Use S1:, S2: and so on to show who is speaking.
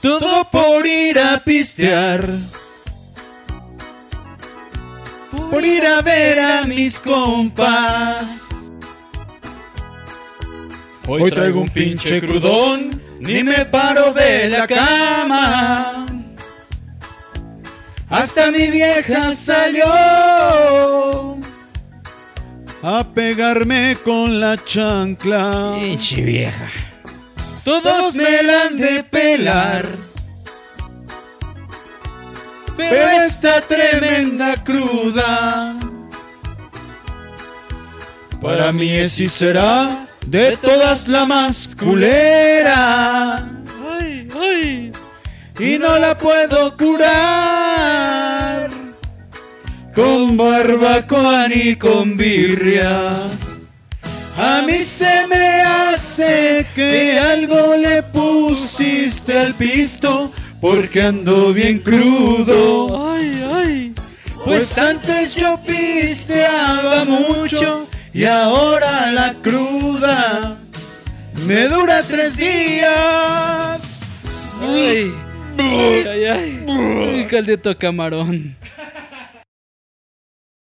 S1: Todo por ir a pistear. Por ir a ver a mis compas. Hoy traigo un pinche crudón, ni me paro de la cama. Hasta mi vieja salió a pegarme con la chancla.
S2: Pinche vieja.
S1: Todos me la han de pelar. Pero esta tremenda cruda. Para mí es y será de todas la más culera.
S2: Ay, ay.
S1: Y no la puedo curar. Con barbacoa ni con birria. A mí se me hace que algo le pusiste al pisto porque ando bien crudo.
S2: Ay, ay.
S1: Pues antes yo pisteaba mucho y ahora la cruda me dura tres días.
S2: Ay, ay, ay. ay. Camarón.